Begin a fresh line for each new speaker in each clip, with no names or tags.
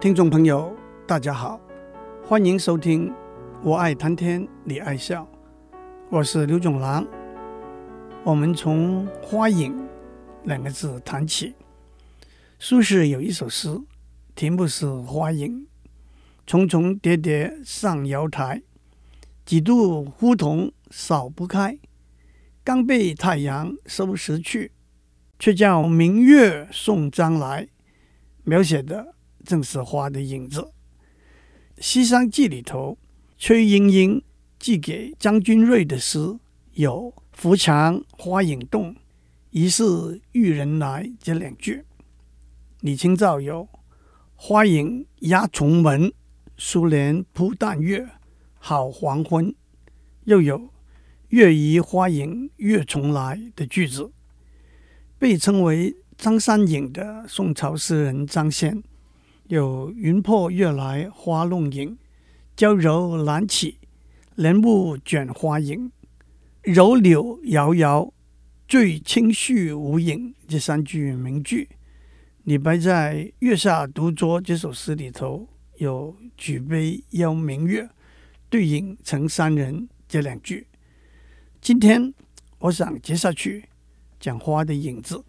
听众朋友，大家好，欢迎收听《我爱谈天，你爱笑》，我是刘总郎。我们从“花影”两个字谈起。苏轼有一首诗，题目是《花影》：重重叠叠上瑶台，几度梧桐扫不开。刚被太阳收拾去，却叫明月送将来。描写的。正是花的影子，《西厢记》里头，崔莺莺寄给张君瑞的诗有“扶墙花影动，疑是玉人来”这两句。李清照有“花影压重门，疏帘铺淡月，好黄昏”，又有“月移花影月重来”的句子。被称为张三影的宋朝诗人张先。有云破月来花弄影，娇柔难起，帘幕卷花影，柔柳摇摇，醉清絮无影。这三句名句，李白在《月下独酌》这首诗里头有“举杯邀明月，对影成三人”这两句。今天我想接下去讲花的影子，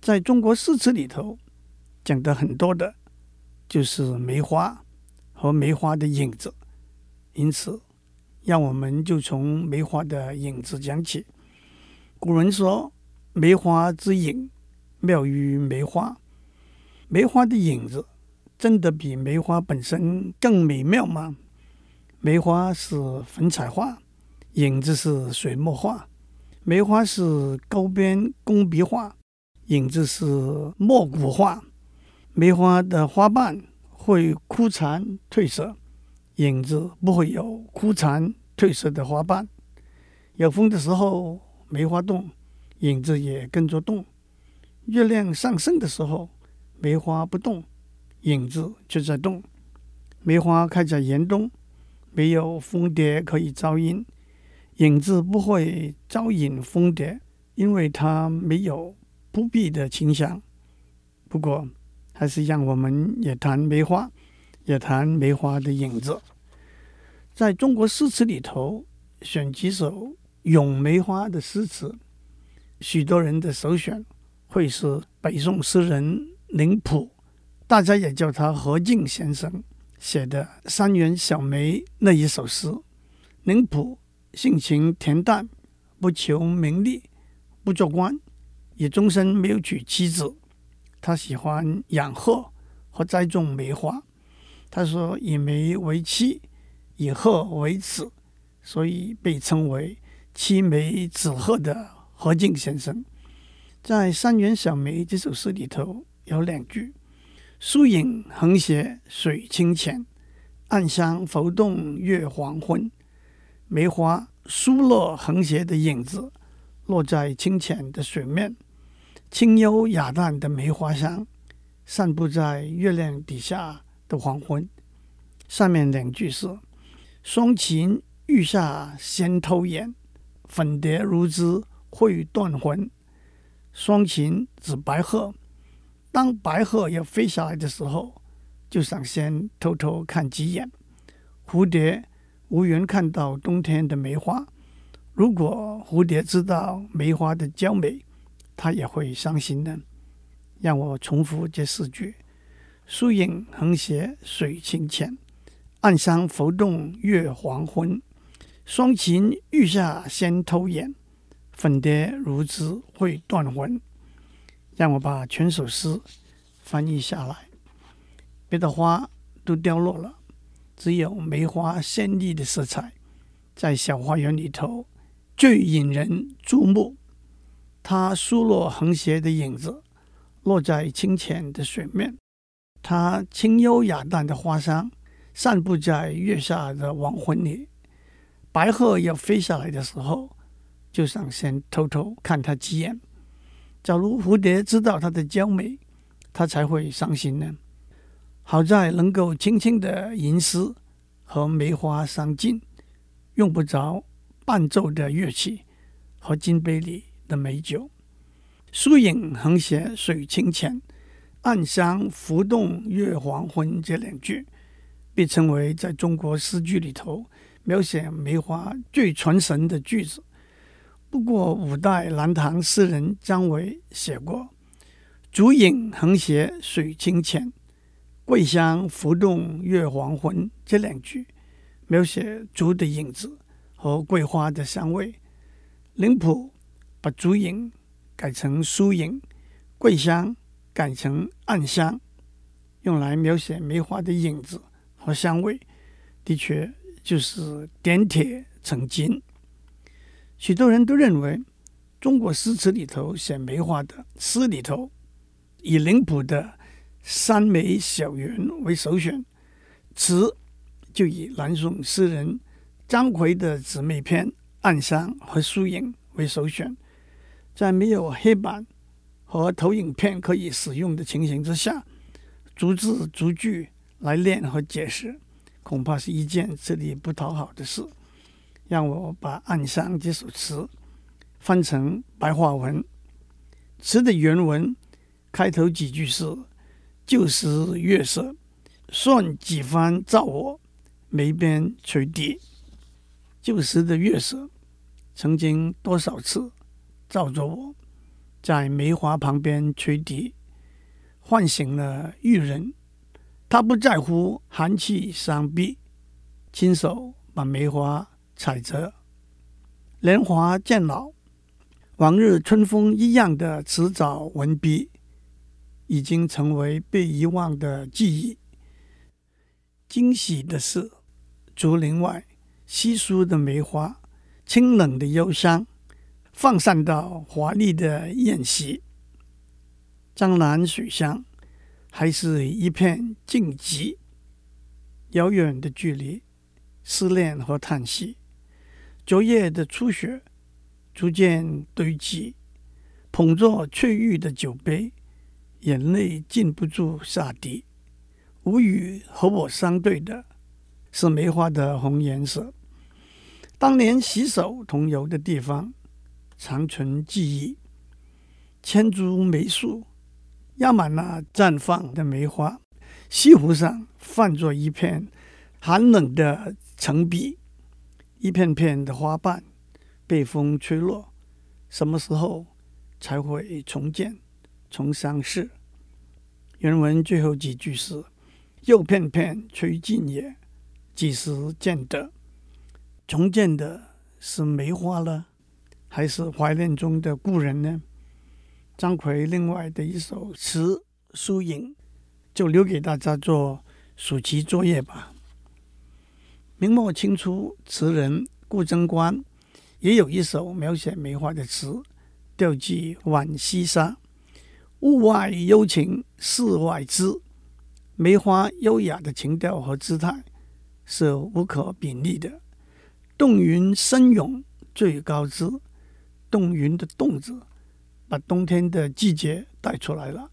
在中国诗词里头讲的很多的。就是梅花和梅花的影子，因此，让我们就从梅花的影子讲起。古人说：“梅花之影，妙于梅花。”梅花的影子真的比梅花本身更美妙吗？梅花是粉彩画，影子是水墨画；梅花是高边工笔画，影子是没骨画。梅花的花瓣会枯残褪色，影子不会有枯残褪色的花瓣。有风的时候，梅花动，影子也跟着动。月亮上升的时候，梅花不动，影子却在动。梅花开在严冬，没有蜂蝶可以招阴，影子不会招引蜂蝶，因为它没有扑鼻的倾向。不过，还是让我们也谈梅花，也谈梅花的影子。在中国诗词里头，选几首咏梅花的诗词，许多人的首选会是北宋诗人林甫，大家也叫他何进先生写的《山园小梅》那一首诗。林甫性情恬淡，不求名利，不做官，也终身没有娶妻子。他喜欢养鹤和栽种梅花。他说：“以梅为妻，以鹤为子，所以被称为‘妻梅子鹤’的何进先生，在《山园小梅》这首诗里头有两句：‘疏影横斜水清浅，暗香浮动月黄昏。’梅花疏落横斜的影子落在清浅的水面。”清幽雅淡的梅花香，散布在月亮底下的黄昏。上面两句是：“双禽欲下先偷眼，粉蝶如织会断魂。”双禽指白鹤，当白鹤要飞下来的时候，就想先偷偷看几眼。蝴蝶无缘看到冬天的梅花，如果蝴蝶知道梅花的娇美。他也会伤心的。让我重复这四句：疏影横斜水清浅，暗香浮动月黄昏。双禽欲下先偷眼，粉蝶如织会断魂。让我把全首诗翻译下来。别的花都凋落了，只有梅花鲜丽的色彩，在小花园里头最引人注目。它疏落横斜的影子落在清浅的水面，它清幽雅淡的花香散布在月下的黄昏里。白鹤要飞下来的时候，就想先偷偷看它几眼。假如蝴蝶知道它的娇美，它才会伤心呢。好在能够轻轻的吟诗和梅花相近，用不着伴奏的乐器和金杯里的美酒，疏影横斜水清浅，暗香浮动月黄昏”这两句，被称为在中国诗句里头描写梅花最传神的句子。不过，五代南唐诗人张维写过“竹影横斜水清浅，桂香浮动月黄昏”这两句，描写竹的影子和桂花的香味。林甫把竹影改成疏影，桂香改成暗香，用来描写梅花的影子和香味，的确就是点铁成金。许多人都认为，中国诗词里头写梅花的诗里头，以林甫的《山梅小园》为首选，词就以南宋诗人张奎的姊妹篇《暗香》和《疏影》为首选。在没有黑板和投影片可以使用的情形之下，逐字逐句来练和解释，恐怕是一件吃力不讨好的事。让我把《暗香》这首词翻成白话文。词的原文开头几句是：“旧时月色，算几番照我，眉边垂滴。”旧时的月色，曾经多少次照着我，在梅花旁边吹笛，唤醒了玉人。他不在乎寒气伤臂，亲手把梅花。采摘，年华渐老，往日春风一样的迟早文笔，已经成为被遗忘的记忆。惊喜的是，竹林外稀疏的梅花，清冷的幽香，放散到华丽的宴席。江南水乡，还是一片静寂。遥远的距离，思念和叹息。昨夜的初雪逐渐堆积，捧着翠玉的酒杯，眼泪禁不住下滴。无语和我相对的是梅花的红颜色。当年携手同游的地方，长存记忆。千株梅树压满了绽放的梅花，西湖上泛着一片寒冷的澄碧。一片片的花瓣被风吹落，什么时候才会重见、重相识？原文最后几句是：“又片片吹尽也，几时见得？”重见的是梅花了，还是怀念中的故人呢？张奎另外的一首词《疏影》，就留给大家做暑期作业吧。明末清初词人顾贞观也有一首描写梅花的词，调寄浣溪沙。物外幽情事外知，梅花优雅的情调和姿态是无可比拟的。动云深涌最高知，冻云的冻字把冬天的季节带出来了，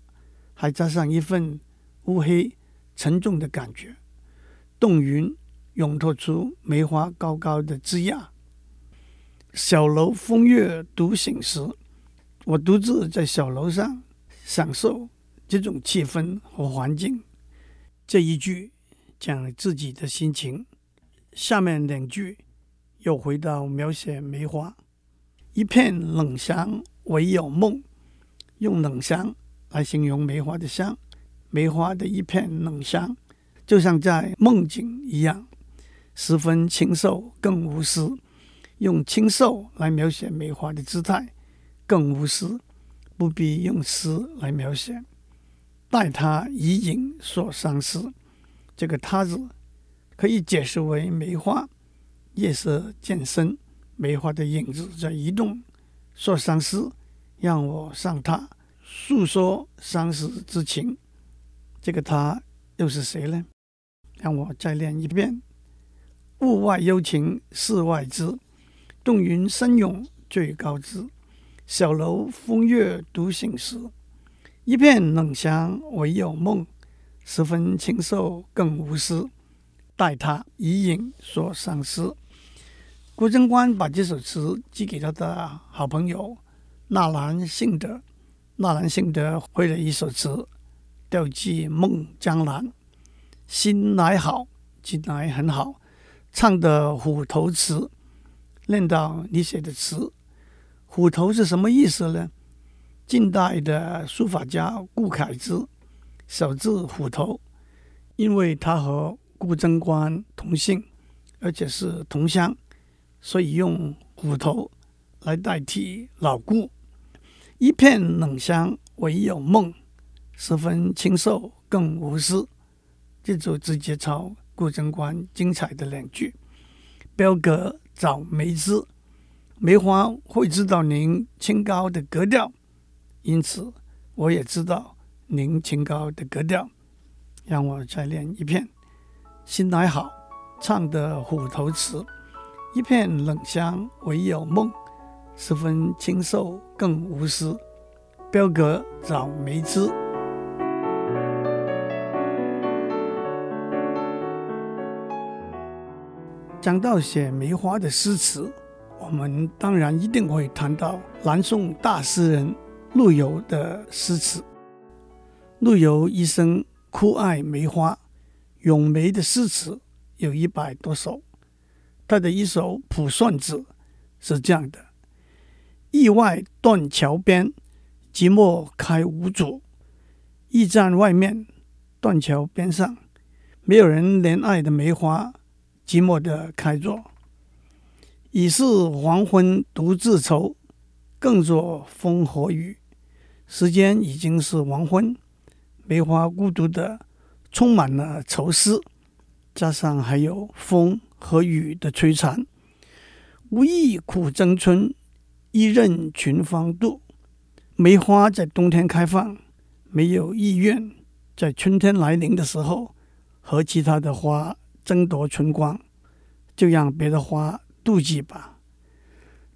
还加上一份乌黑沉重的感觉。冻云。涌透出梅花高高的枝桠。小楼风月独醒时，我独自在小楼上享受这种气氛和环境。这一句讲了自己的心情，下面两句又回到描写梅花。一片冷香唯有梦，用冷香来形容梅花的香。梅花的一片冷香，就像在梦境一样。十分清瘦，更无私。用清瘦来描写梅花的姿态，更无私，不必用诗来描写。待他以影说伤思，这个“他”字可以解释为梅花。夜色渐深，梅花的影子在移动。说相思，让我向他诉说相思之情。这个“他”又是谁呢？让我再练一遍。物外幽情世外知，动云深涌最高知。小楼风月独醒时，一片冷香唯有梦。十分清瘦更无私，待他以影说相思。顾贞观把这首词寄给他的好朋友纳兰性德，纳兰性德绘了一首词，调寄孟江南。心来好，近来很好，唱的虎头词，念到你写的词。虎头是什么意思呢？近代的书法家顾恺之，手字虎头，因为他和顾贞观同姓，而且是同乡，所以用虎头来代替老顾。一片冷香唯有梦，十分清瘦更无私。这就直接抄顾贞观精彩的两句：“标格找梅枝。”梅花会知道您清高的格调，因此我也知道您清高的格调。让我再练一遍：心乃好，唱的虎头词，一片冷香唯有梦，十分清瘦更无私。标格找梅枝。讲到写梅花的诗词。我们当然一定会谈到南宋大诗人陆游的诗词。陆游一生酷爱梅花，咏梅的诗词有一百多首。他的一首《卜算子》是这样的：“驿外断桥边，寂寞开无主。驿站外面，断桥边上，没有人怜爱的梅花，寂寞地开着。”已是黄昏独自愁，更作风和雨。时间已经是黄昏，梅花孤独的充满了愁思，加上还有风和雨的摧残。无意苦争春，一任群芳妒。梅花在冬天开放，没有意愿在春天来临的时候和其他的花争夺春光，就让别的花。妒忌吧，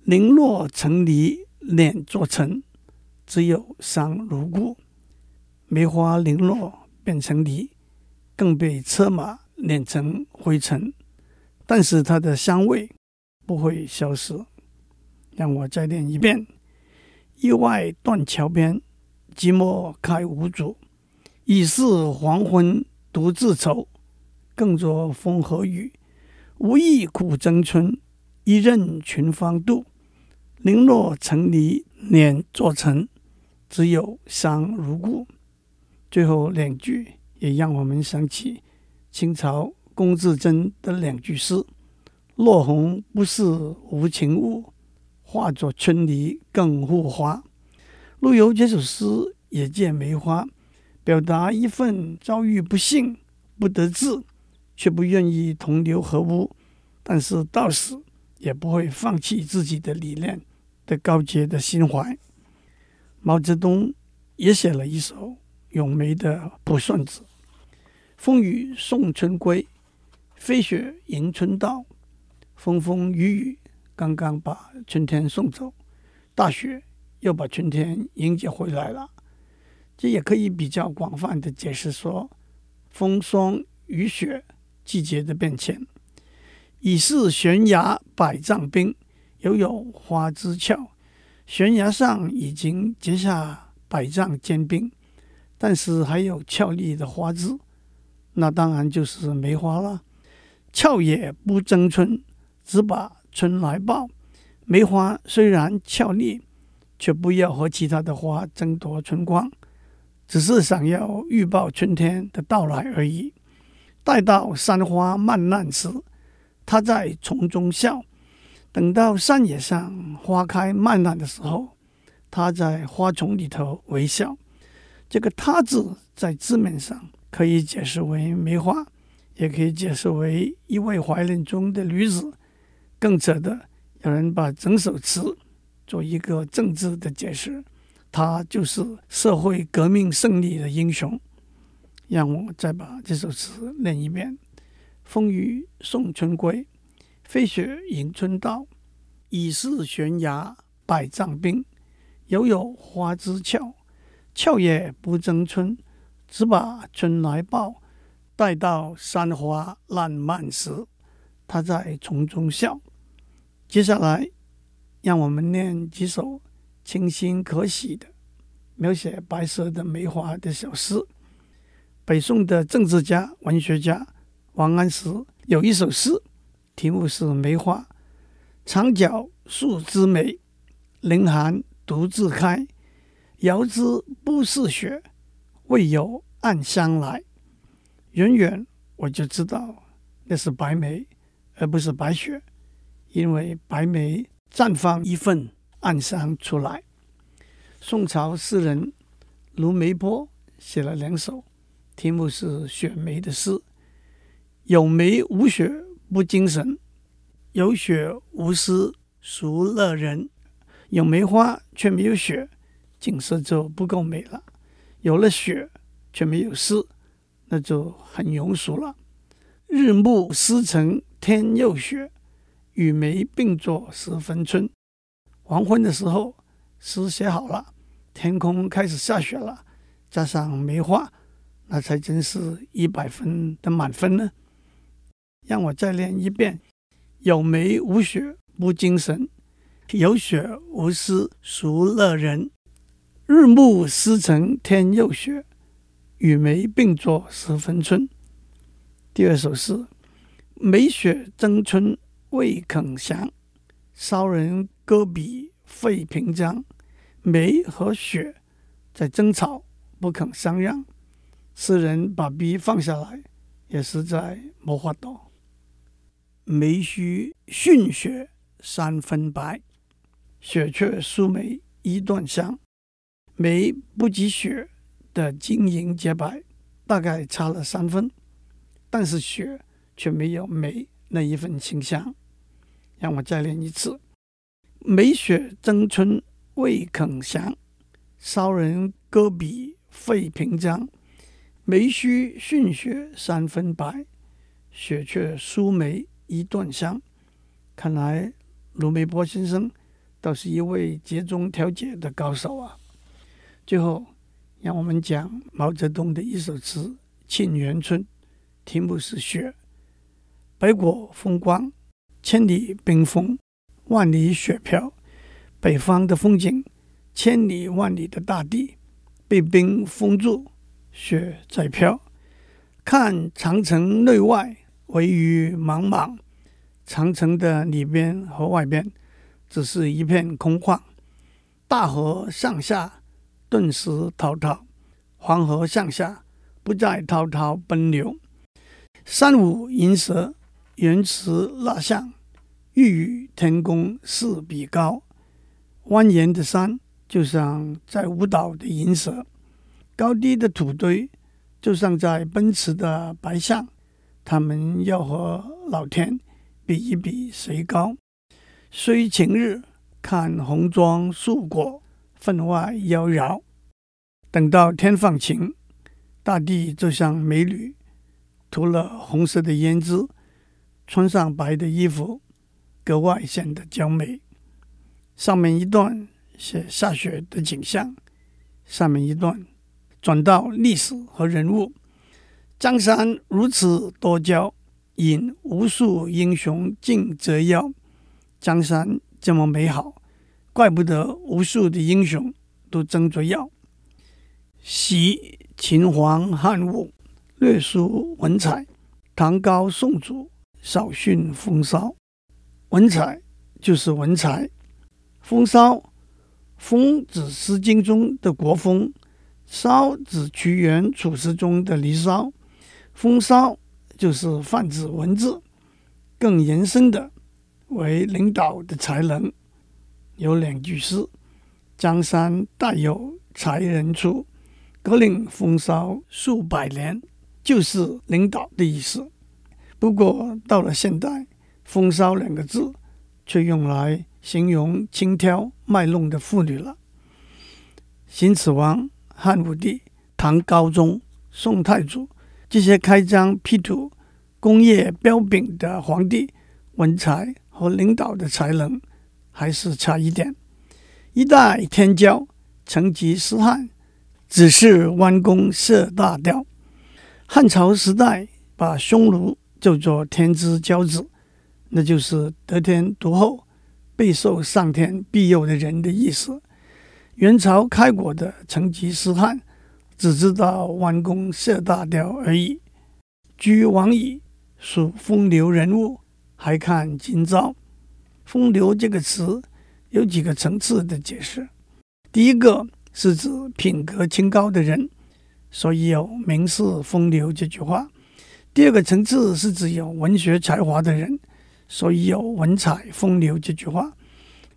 零落成泥碾作尘，只有伤如故。梅花零落变成泥，更被车马碾成灰尘，但是它的香味不会消失。让我再念一遍：驿外断桥边，寂寞开无主。已是黄昏独自愁，更作风和雨。无意苦争春。一任群芳妒，零落成泥碾作尘，只有伤如故。最后两句也让我们想起清朝龚自珍的两句诗：“落红不是无情物，化作春泥更护花。”陆游这首诗也借梅花，表达一份遭遇不幸不得志，却不愿意同流合污，但是到死。也不会放弃自己的理念的高洁的心怀。毛泽东也写了一首咏梅的《卜算子》：“风雨送春归，飞雪迎春到。风风雨雨刚刚把春天送走，大雪又把春天迎接回来了。”这也可以比较广泛的解释说，风霜雨雪季节的变迁。已是悬崖百丈冰，犹有花枝俏。悬崖上已经结下百丈坚冰，但是还有俏丽的花枝，那当然就是梅花了。俏也不争春，只把春来报。梅花虽然俏丽，却不要和其他的花争夺春光，只是想要预报春天的到来而已。待到山花漫烂时。他在丛中笑，等到山野上花开漫烂的时候，他在花丛里头微笑。这个“他”字在字面上可以解释为梅花，也可以解释为一位怀恋中的女子。更扯的，有人把整首词做一个政治的解释，他就是社会革命胜利的英雄。让我再把这首词念一遍。风雨送春归，飞雪迎春到。已是悬崖百丈冰，犹有花枝俏。俏也不争春，只把春来报。待到山花烂漫时，他在丛中笑。接下来，让我们念几首清新可喜的描写白色的梅花的小诗。北宋的政治家、文学家王安石有一首诗，题目是《梅花》：“长角数枝梅，凌寒独自开。遥知不是雪，为有暗香来。”远远我就知道那是白梅，而不是白雪，因为白梅绽放一份暗香出来。宋朝诗人卢梅坡写了两首，题目是《雪梅》的诗：“有梅无雪不精神，有雪无诗孰乐人？有梅花却没有雪，景色就不够美了；有了雪却没有诗，那就很庸俗了。日暮诗成天又雪，与梅并作十分春。黄昏的时候，诗写好了。”天空开始下雪了，加上梅花，那才真是一百分的满分呢。让我再练一遍：有梅无雪不精神，有雪无诗孰乐人？日暮诗成天又雪，与梅并作十分春。第二首诗：梅雪争春未肯降，骚人割笔费评章。梅和雪在争吵，不肯相让。诗人把笔放下来，也实在没法度。梅须逊雪三分白，雪却输梅一段香。梅不及雪的晶莹洁白，大概差了三分，但是雪却没有梅那一份清香。让我再练一次：梅雪争春。未肯降，骚人割笔费评章。梅须逊雪三分白，雪却输梅一段香。看来卢梅坡先生倒是一位节中调解的高手啊！最后，让我们讲毛泽东的一首词《沁园春》，题目是《雪》。北国风光，千里冰封，万里雪飘。北方的风景，千里万里的大地被冰封住，雪在飘。看长城内外，惟余莽莽。长城的里边和外边，只是一片空旷。大河上下，顿时滔滔；黄河向下，不再滔滔奔流。山舞银蛇，原驰蜡象，欲与天公试比高。蜿蜒的山就像在舞蹈的银蛇，高低的土堆就像在奔驰的白象，他们要和老天比一比谁高。须晴日，看红装素裹，分外妖娆。等到天放晴，大地就像美女，涂了红色的胭脂，穿上白的衣服，格外显得娇美。上面一段写下雪的景象，下面一段转到历史和人物。江山如此多娇，引无数英雄竞折腰。江山这么美好，怪不得无数的英雄都争着要。惜秦皇汉武，略输文采；唐高宋祖，少逊风骚。文采就是文采。风骚，风指《诗经》中的国风，骚指屈原《楚辞》中的离骚。风骚就是泛指文字，更延伸的为领导的才能。有两句诗：“江山代有才人出，革领风骚数百年”，就是领导的意思。不过到了现代，“风骚”两个字却用来。形容轻佻卖弄的妇女了。秦始皇、汉武帝、唐高宗、宋太祖这些开疆辟土、工业彪炳的皇帝，文才和领导的才能还是差一点。一代天骄，成吉思汗，只是弯弓射大雕。汉朝时代把匈奴叫做天之骄子，那就是得天独厚。备受上天庇佑的人的意思。元朝开国的成吉思汗，只知道弯弓射大雕而已。俱往矣，属风流人物，还看今朝。风流这个词有几个层次的解释。第一个是指品格清高的人，所以有名士风流这句话。第二个层次是指有文学才华的人，所以有文采风流这句话。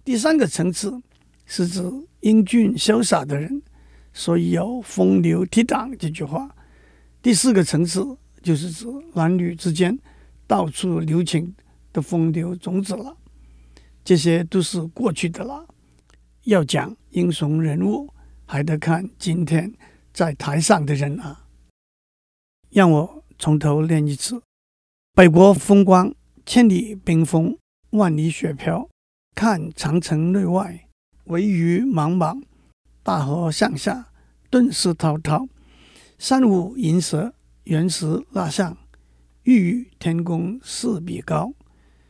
第三个层次是指英俊潇洒的人，所以有风流倜傥这句话。第四个层次就是指男女之间到处留情的风流种子了。这些都是过去的了。要讲英雄人物，还得看今天在台上的人啊。让我。从头练一次。北国风光，千里冰封，万里雪飘。看长城内外，惟余莽莽。大河向下，顿失滔滔。山舞银蛇，原石蜡像。欲与天公试比高。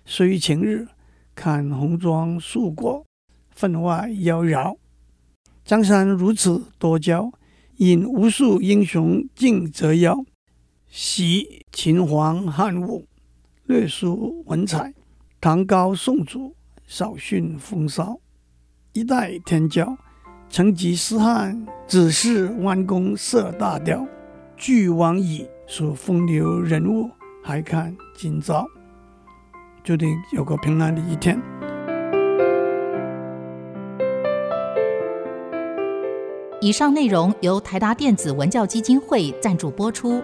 须晴日，看红装素裹，分外妖娆。江山如此多娇，引无数英雄竞折腰。惜秦皇汉武，略输文采；唐高宋祖，少逊风骚。一代天骄，成吉思汗，只是弯弓射大雕。俱往矣，数风流人物，还看今朝。注定有个平安的一天。
以上内容由台达电子文教基金会赞助播出。